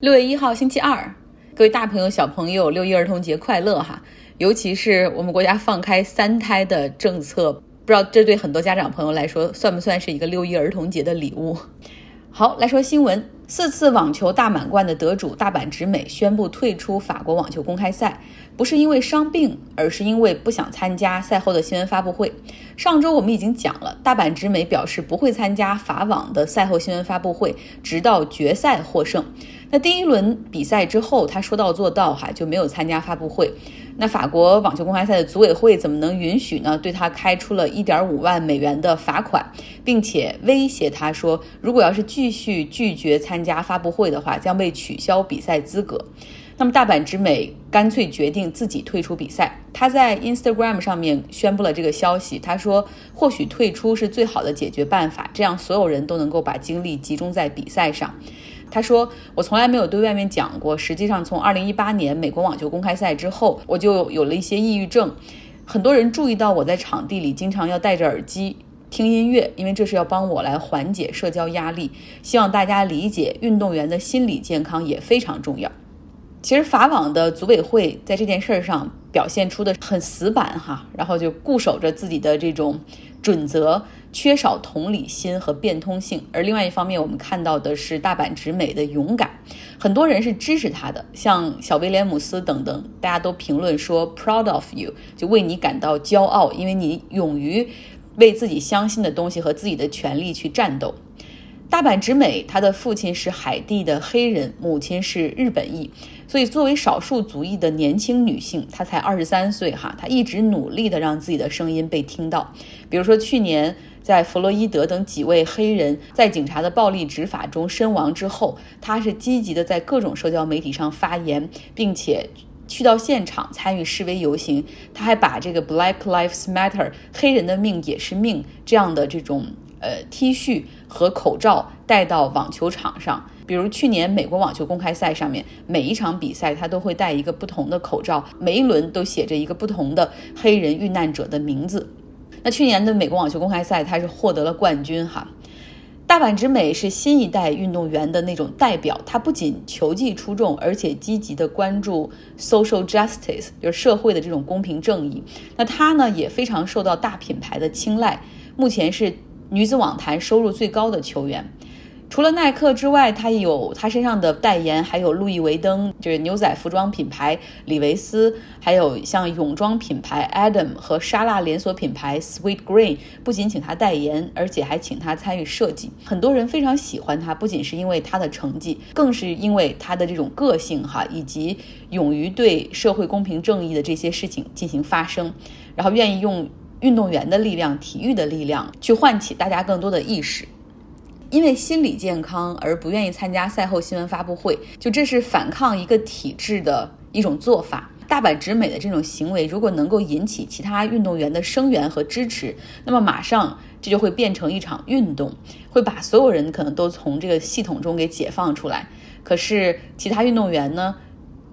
六月一号，星期二，各位大朋友、小朋友，六一儿童节快乐哈！尤其是我们国家放开三胎的政策，不知道这对很多家长朋友来说算不算是一个六一儿童节的礼物？好，来说新闻。四次网球大满贯的得主大阪直美宣布退出法国网球公开赛，不是因为伤病，而是因为不想参加赛后的新闻发布会。上周我们已经讲了，大阪直美表示不会参加法网的赛后新闻发布会，直到决赛获胜。那第一轮比赛之后，他说到做到，哈就没有参加发布会。那法国网球公开赛的组委会怎么能允许呢？对他开出了一点五万美元的罚款，并且威胁他说，如果要是继续拒绝参加发布会的话，将被取消比赛资格。那么大阪直美干脆决定自己退出比赛。他在 Instagram 上面宣布了这个消息。他说，或许退出是最好的解决办法，这样所有人都能够把精力集中在比赛上。他说：“我从来没有对外面讲过。实际上，从二零一八年美国网球公开赛之后，我就有了一些抑郁症。很多人注意到我在场地里经常要戴着耳机听音乐，因为这是要帮我来缓解社交压力。希望大家理解，运动员的心理健康也非常重要。其实法网的组委会在这件事上表现出的很死板哈，然后就固守着自己的这种。”准则缺少同理心和变通性，而另外一方面，我们看到的是大阪直美的勇敢，很多人是支持他的，像小威廉姆斯等等，大家都评论说 proud of you，就为你感到骄傲，因为你勇于为自己相信的东西和自己的权利去战斗。大阪直美，她的父亲是海地的黑人，母亲是日本裔，所以作为少数族裔的年轻女性，她才二十三岁哈，她一直努力的让自己的声音被听到。比如说去年在弗洛伊德等几位黑人在警察的暴力执法中身亡之后，她是积极的在各种社交媒体上发言，并且去到现场参与示威游行。她还把这个 Black Lives Matter 黑人的命也是命这样的这种。呃，T 恤和口罩带到网球场上，比如去年美国网球公开赛上面，每一场比赛他都会戴一个不同的口罩，每一轮都写着一个不同的黑人遇难者的名字。那去年的美国网球公开赛，他是获得了冠军哈。大阪直美是新一代运动员的那种代表，他不仅球技出众，而且积极的关注 social justice，就是社会的这种公平正义。那他呢，也非常受到大品牌的青睐，目前是。女子网坛收入最高的球员，除了耐克之外，她有她身上的代言，还有路易威登，就是牛仔服装品牌李维斯，还有像泳装品牌 Adam 和沙拉连锁品牌 Sweet Green，不仅请她代言，而且还请她参与设计。很多人非常喜欢她，不仅是因为她的成绩，更是因为她的这种个性哈，以及勇于对社会公平正义的这些事情进行发声，然后愿意用。运动员的力量，体育的力量，去唤起大家更多的意识。因为心理健康而不愿意参加赛后新闻发布会，就这是反抗一个体制的一种做法。大阪直美的这种行为，如果能够引起其他运动员的声援和支持，那么马上这就会变成一场运动，会把所有人可能都从这个系统中给解放出来。可是其他运动员呢，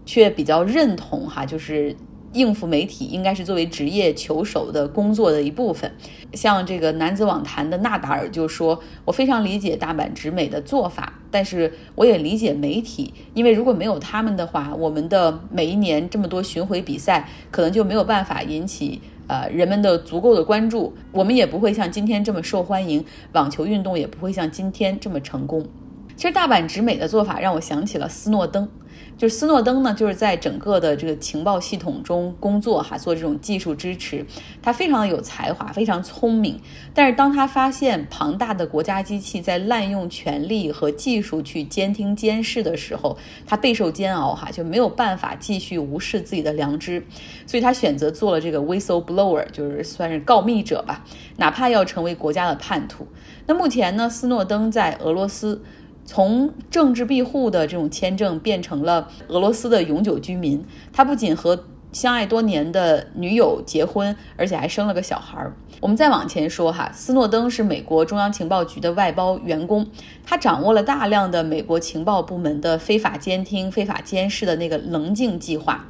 却比较认同哈，就是。应付媒体应该是作为职业球手的工作的一部分。像这个男子网坛的纳达尔就说：“我非常理解大阪直美的做法，但是我也理解媒体，因为如果没有他们的话，我们的每一年这么多巡回比赛可能就没有办法引起呃人们的足够的关注，我们也不会像今天这么受欢迎，网球运动也不会像今天这么成功。”其实大阪直美的做法让我想起了斯诺登。就是斯诺登呢，就是在整个的这个情报系统中工作哈，做这种技术支持。他非常的有才华，非常聪明。但是当他发现庞大的国家机器在滥用权力和技术去监听监视的时候，他备受煎熬哈，就没有办法继续无视自己的良知，所以他选择做了这个 whistleblower，就是算是告密者吧，哪怕要成为国家的叛徒。那目前呢，斯诺登在俄罗斯。从政治庇护的这种签证变成了俄罗斯的永久居民。他不仅和相爱多年的女友结婚，而且还生了个小孩儿。我们再往前说哈，斯诺登是美国中央情报局的外包员工，他掌握了大量的美国情报部门的非法监听、非法监视的那个棱镜计划。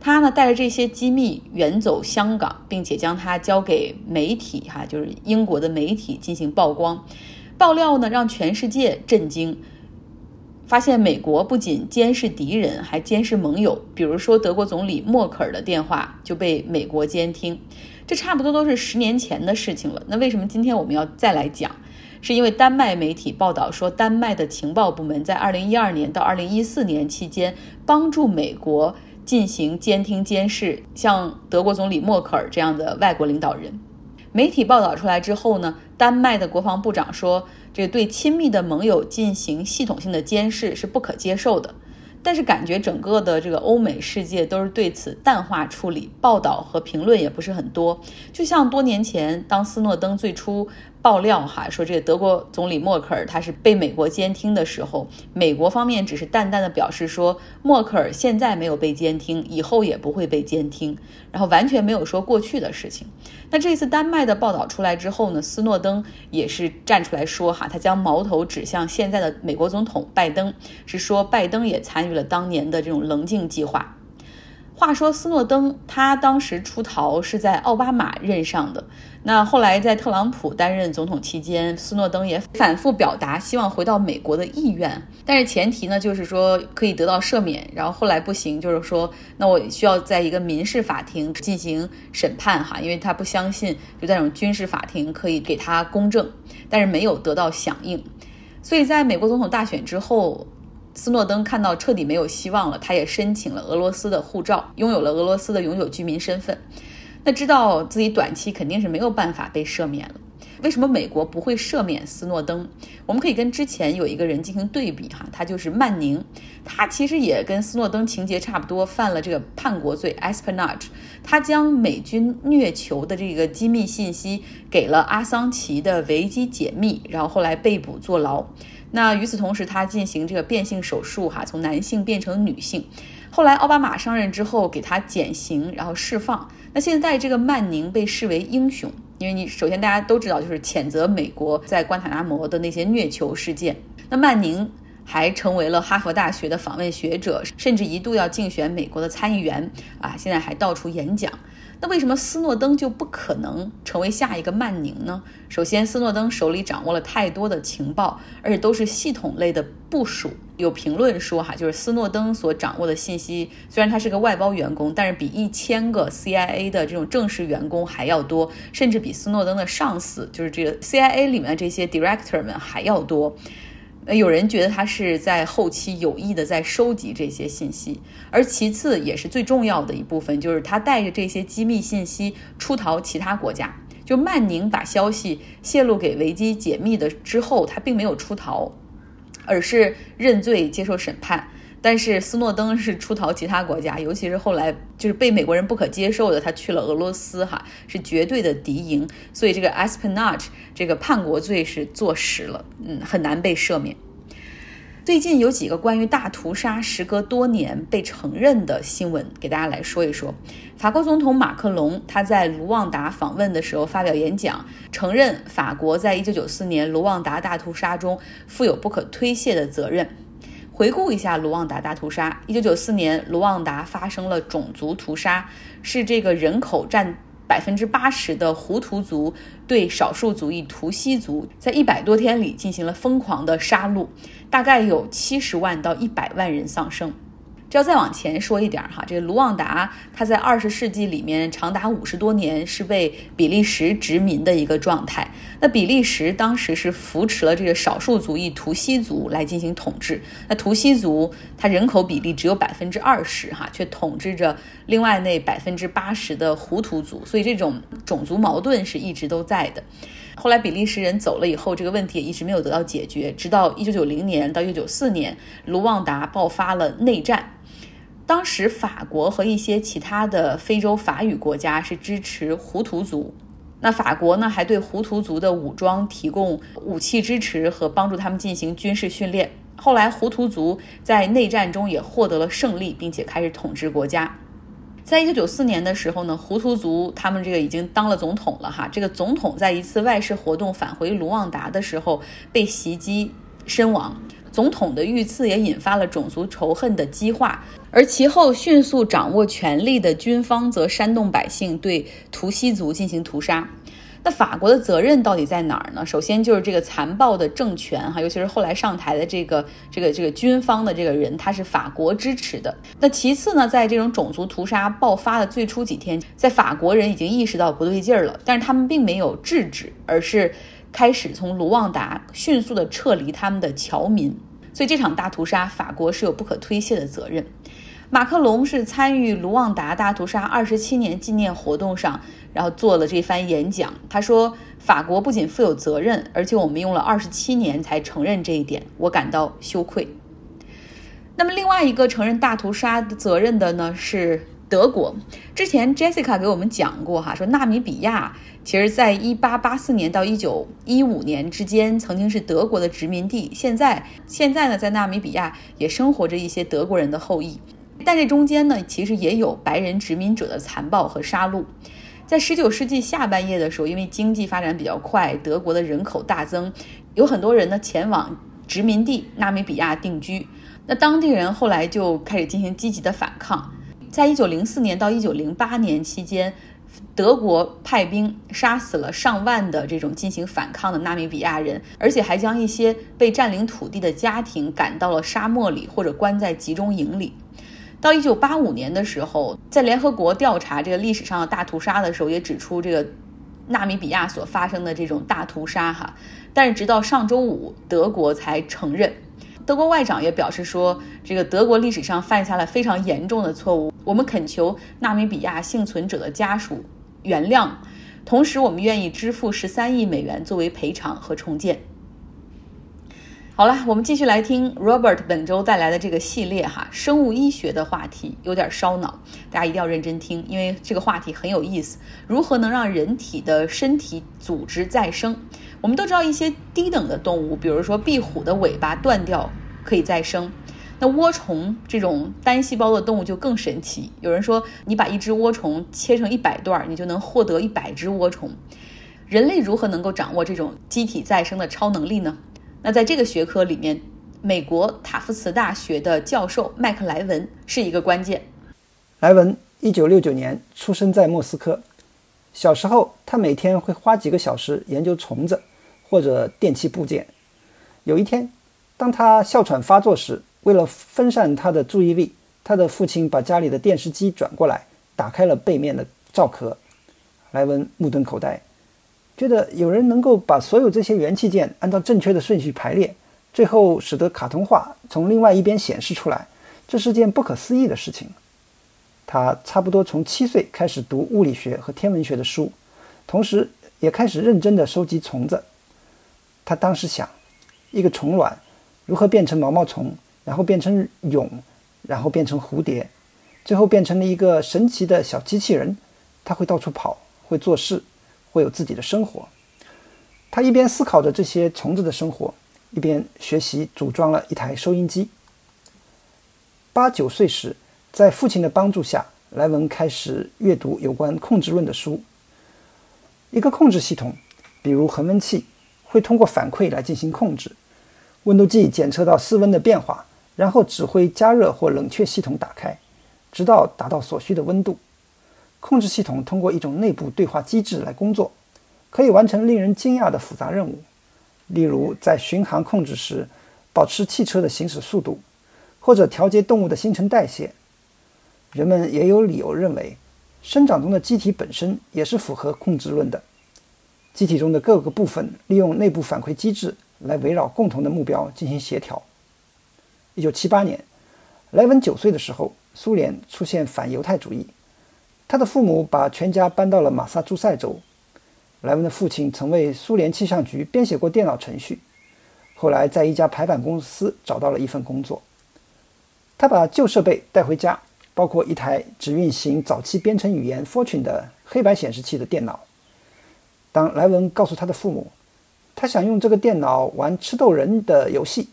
他呢带着这些机密远走香港，并且将它交给媒体哈，就是英国的媒体进行曝光。爆料呢，让全世界震惊。发现美国不仅监视敌人，还监视盟友。比如说，德国总理默克尔的电话就被美国监听，这差不多都是十年前的事情了。那为什么今天我们要再来讲？是因为丹麦媒体报道说，丹麦的情报部门在2012年到2014年期间帮助美国进行监听监视，像德国总理默克尔这样的外国领导人。媒体报道出来之后呢，丹麦的国防部长说。这对亲密的盟友进行系统性的监视是不可接受的，但是感觉整个的这个欧美世界都是对此淡化处理，报道和评论也不是很多。就像多年前，当斯诺登最初。爆料哈说，这个德国总理默克尔他是被美国监听的时候，美国方面只是淡淡的表示说，默克尔现在没有被监听，以后也不会被监听，然后完全没有说过去的事情。那这次丹麦的报道出来之后呢，斯诺登也是站出来说哈，他将矛头指向现在的美国总统拜登，是说拜登也参与了当年的这种棱镜计划。话说斯诺登，他当时出逃是在奥巴马任上的。那后来在特朗普担任总统期间，斯诺登也反复表达希望回到美国的意愿，但是前提呢就是说可以得到赦免。然后后来不行，就是说那我需要在一个民事法庭进行审判哈，因为他不相信就在这种军事法庭可以给他公正，但是没有得到响应。所以在美国总统大选之后。斯诺登看到彻底没有希望了，他也申请了俄罗斯的护照，拥有了俄罗斯的永久居民身份。那知道自己短期肯定是没有办法被赦免了。为什么美国不会赦免斯诺登？我们可以跟之前有一个人进行对比哈，他就是曼宁，他其实也跟斯诺登情节差不多，犯了这个叛国罪 （espionage）。他将美军虐囚的这个机密信息给了阿桑奇的维基解密，然后后来被捕坐牢。那与此同时，他进行这个变性手术，哈，从男性变成女性。后来奥巴马上任之后，给他减刑，然后释放。那现在这个曼宁被视为英雄，因为你首先大家都知道，就是谴责美国在关塔那摩的那些虐囚事件。那曼宁还成为了哈佛大学的访问学者，甚至一度要竞选美国的参议员啊，现在还到处演讲。那为什么斯诺登就不可能成为下一个曼宁呢？首先，斯诺登手里掌握了太多的情报，而且都是系统类的部署。有评论说，哈，就是斯诺登所掌握的信息，虽然他是个外包员工，但是比一千个 CIA 的这种正式员工还要多，甚至比斯诺登的上司，就是这个 CIA 里面这些 director 们还要多。那，有人觉得他是在后期有意的在收集这些信息，而其次也是最重要的一部分，就是他带着这些机密信息出逃其他国家。就曼宁把消息泄露给维基解密的之后，他并没有出逃，而是认罪接受审判。但是斯诺登是出逃其他国家，尤其是后来就是被美国人不可接受的，他去了俄罗斯，哈，是绝对的敌营，所以这个 espionage 这个叛国罪是坐实了，嗯，很难被赦免。最近有几个关于大屠杀时隔多年被承认的新闻，给大家来说一说。法国总统马克龙他在卢旺达访问的时候发表演讲，承认法国在1994年卢旺达大屠杀中负有不可推卸的责任。回顾一下卢旺达大屠杀。一九九四年，卢旺达发生了种族屠杀，是这个人口占百分之八十的胡图族对少数族裔图西族，在一百多天里进行了疯狂的杀戮，大概有七十万到一百万人丧生。要再往前说一点哈，这个卢旺达，它在二十世纪里面长达五十多年是被比利时殖民的一个状态。那比利时当时是扶持了这个少数族裔图西族来进行统治。那图西族它人口比例只有百分之二十哈，却统治着另外那百分之八十的胡图族，所以这种种族矛盾是一直都在的。后来比利时人走了以后，这个问题也一直没有得到解决，直到一九九零年到一九九四年，卢旺达爆发了内战。当时法国和一些其他的非洲法语国家是支持胡图族，那法国呢还对胡图族的武装提供武器支持和帮助他们进行军事训练。后来胡图族在内战中也获得了胜利，并且开始统治国家。在一九九四年的时候呢，胡图族他们这个已经当了总统了哈，这个总统在一次外事活动返回卢旺达的时候被袭击身亡。总统的遇刺也引发了种族仇恨的激化，而其后迅速掌握权力的军方则煽动百姓对图西族进行屠杀。那法国的责任到底在哪儿呢？首先就是这个残暴的政权哈，尤其是后来上台的这个这个这个军方的这个人，他是法国支持的。那其次呢，在这种种族屠杀爆发的最初几天，在法国人已经意识到不对劲儿了，但是他们并没有制止，而是开始从卢旺达迅速的撤离他们的侨民。所以这场大屠杀，法国是有不可推卸的责任。马克龙是参与卢旺达大屠杀二十七年纪念活动上，然后做了这番演讲。他说：“法国不仅负有责任，而且我们用了二十七年才承认这一点，我感到羞愧。”那么，另外一个承认大屠杀责任的呢是德国。之前 Jessica 给我们讲过哈，说纳米比亚其实在一八八四年到一九一五年之间曾经是德国的殖民地。现在，现在呢，在纳米比亚也生活着一些德国人的后裔。但这中间呢，其实也有白人殖民者的残暴和杀戮。在十九世纪下半叶的时候，因为经济发展比较快，德国的人口大增，有很多人呢前往殖民地纳米比亚定居。那当地人后来就开始进行积极的反抗。在一九零四年到一九零八年期间，德国派兵杀死了上万的这种进行反抗的纳米比亚人，而且还将一些被占领土地的家庭赶到了沙漠里或者关在集中营里。到一九八五年的时候，在联合国调查这个历史上的大屠杀的时候，也指出这个纳米比亚所发生的这种大屠杀哈。但是直到上周五，德国才承认。德国外长也表示说，这个德国历史上犯下了非常严重的错误。我们恳求纳米比亚幸存者的家属原谅，同时我们愿意支付十三亿美元作为赔偿和重建。好了，我们继续来听 Robert 本周带来的这个系列哈，生物医学的话题有点烧脑，大家一定要认真听，因为这个话题很有意思。如何能让人体的身体组织再生？我们都知道一些低等的动物，比如说壁虎的尾巴断掉可以再生，那涡虫这种单细胞的动物就更神奇。有人说，你把一只涡虫切成一百段，你就能获得一百只涡虫。人类如何能够掌握这种机体再生的超能力呢？那在这个学科里面，美国塔夫茨大学的教授麦克莱文是一个关键。莱文一九六九年出生在莫斯科，小时候他每天会花几个小时研究虫子或者电器部件。有一天，当他哮喘发作时，为了分散他的注意力，他的父亲把家里的电视机转过来，打开了背面的罩壳。莱文目瞪口呆。觉得有人能够把所有这些元器件按照正确的顺序排列，最后使得卡通画从另外一边显示出来，这是件不可思议的事情。他差不多从七岁开始读物理学和天文学的书，同时也开始认真地收集虫子。他当时想，一个虫卵如何变成毛毛虫，然后变成蛹，然后变成蝴蝶，最后变成了一个神奇的小机器人。它会到处跑，会做事。会有自己的生活。他一边思考着这些虫子的生活，一边学习组装了一台收音机。八九岁时，在父亲的帮助下，莱文开始阅读有关控制论的书。一个控制系统，比如恒温器，会通过反馈来进行控制。温度计检测到室温的变化，然后指挥加热或冷却系统打开，直到达到所需的温度。控制系统通过一种内部对话机制来工作，可以完成令人惊讶的复杂任务，例如在巡航控制时保持汽车的行驶速度，或者调节动物的新陈代谢。人们也有理由认为，生长中的机体本身也是符合控制论的。机体中的各个部分利用内部反馈机制来围绕共同的目标进行协调。一九七八年，莱文九岁的时候，苏联出现反犹太主义。他的父母把全家搬到了马萨诸塞州。莱文的父亲曾为苏联气象局编写过电脑程序，后来在一家排版公司找到了一份工作。他把旧设备带回家，包括一台只运行早期编程语言 Fortune 的黑白显示器的电脑。当莱文告诉他的父母，他想用这个电脑玩吃豆人的游戏，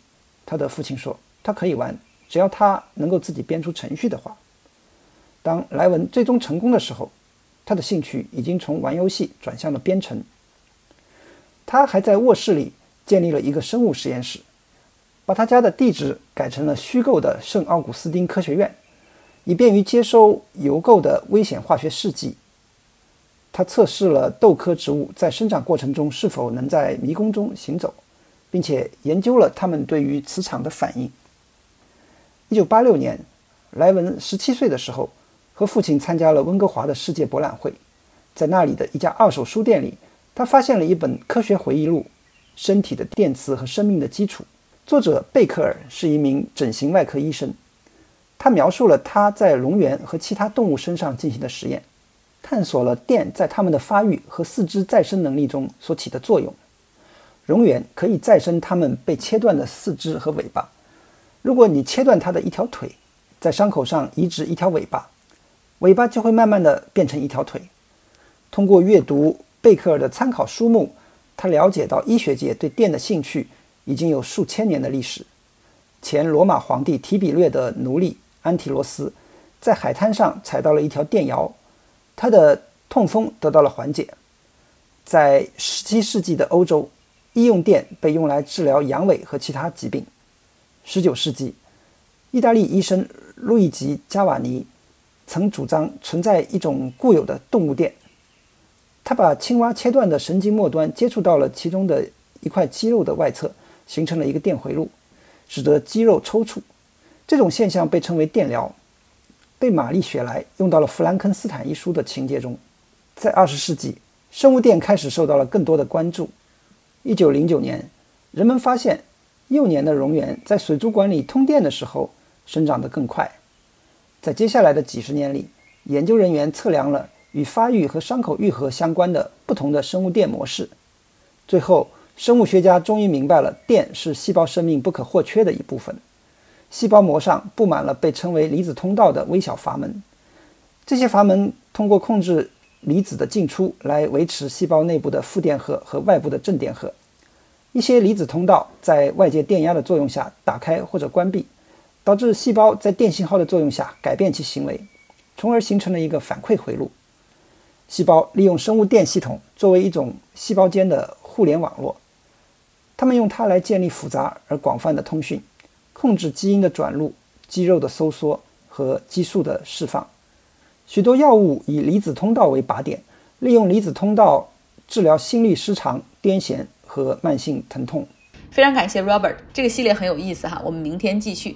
他的父亲说他可以玩，只要他能够自己编出程序的话。当莱文最终成功的时候，他的兴趣已经从玩游戏转向了编程。他还在卧室里建立了一个生物实验室，把他家的地址改成了虚构的圣奥古斯丁科学院，以便于接收邮购的危险化学试剂。他测试了豆科植物在生长过程中是否能在迷宫中行走，并且研究了它们对于磁场的反应。一九八六年，莱文十七岁的时候，和父亲参加了温哥华的世界博览会，在那里的一家二手书店里，他发现了一本科学回忆录《身体的电磁和生命的基础》。作者贝克尔是一名整形外科医生，他描述了他在龙源和其他动物身上进行的实验。探索了电在它们的发育和四肢再生能力中所起的作用。蝾螈可以再生它们被切断的四肢和尾巴。如果你切断它的一条腿，在伤口上移植一条尾巴，尾巴就会慢慢的变成一条腿。通过阅读贝克尔的参考书目，他了解到医学界对电的兴趣已经有数千年的历史。前罗马皇帝提比略的奴隶安提罗斯，在海滩上踩到了一条电摇。他的痛风得到了缓解。在17世纪的欧洲，医用电被用来治疗阳痿和其他疾病。19世纪，意大利医生路易吉·加瓦尼曾主张存在一种固有的动物电。他把青蛙切断的神经末端接触到了其中的一块肌肉的外侧，形成了一个电回路，使得肌肉抽搐。这种现象被称为电疗。被玛丽雪莱用到了《弗兰肯斯坦》一书的情节中。在二十世纪，生物电开始受到了更多的关注。一九零九年，人们发现幼年的蝾螈在水族馆里通电的时候生长得更快。在接下来的几十年里，研究人员测量了与发育和伤口愈合相关的不同的生物电模式。最后，生物学家终于明白了，电是细胞生命不可或缺的一部分。细胞膜上布满了被称为离子通道的微小阀门，这些阀门通过控制离子的进出来维持细胞内部的负电荷和外部的正电荷。一些离子通道在外界电压的作用下打开或者关闭，导致细胞在电信号的作用下改变其行为，从而形成了一个反馈回路。细胞利用生物电系统作为一种细胞间的互联网络，它们用它来建立复杂而广泛的通讯。控制基因的转录、肌肉的收缩和激素的释放。许多药物以离子通道为靶点，利用离子通道治疗心律失常、癫痫和慢性疼痛。非常感谢 Robert，这个系列很有意思哈，我们明天继续。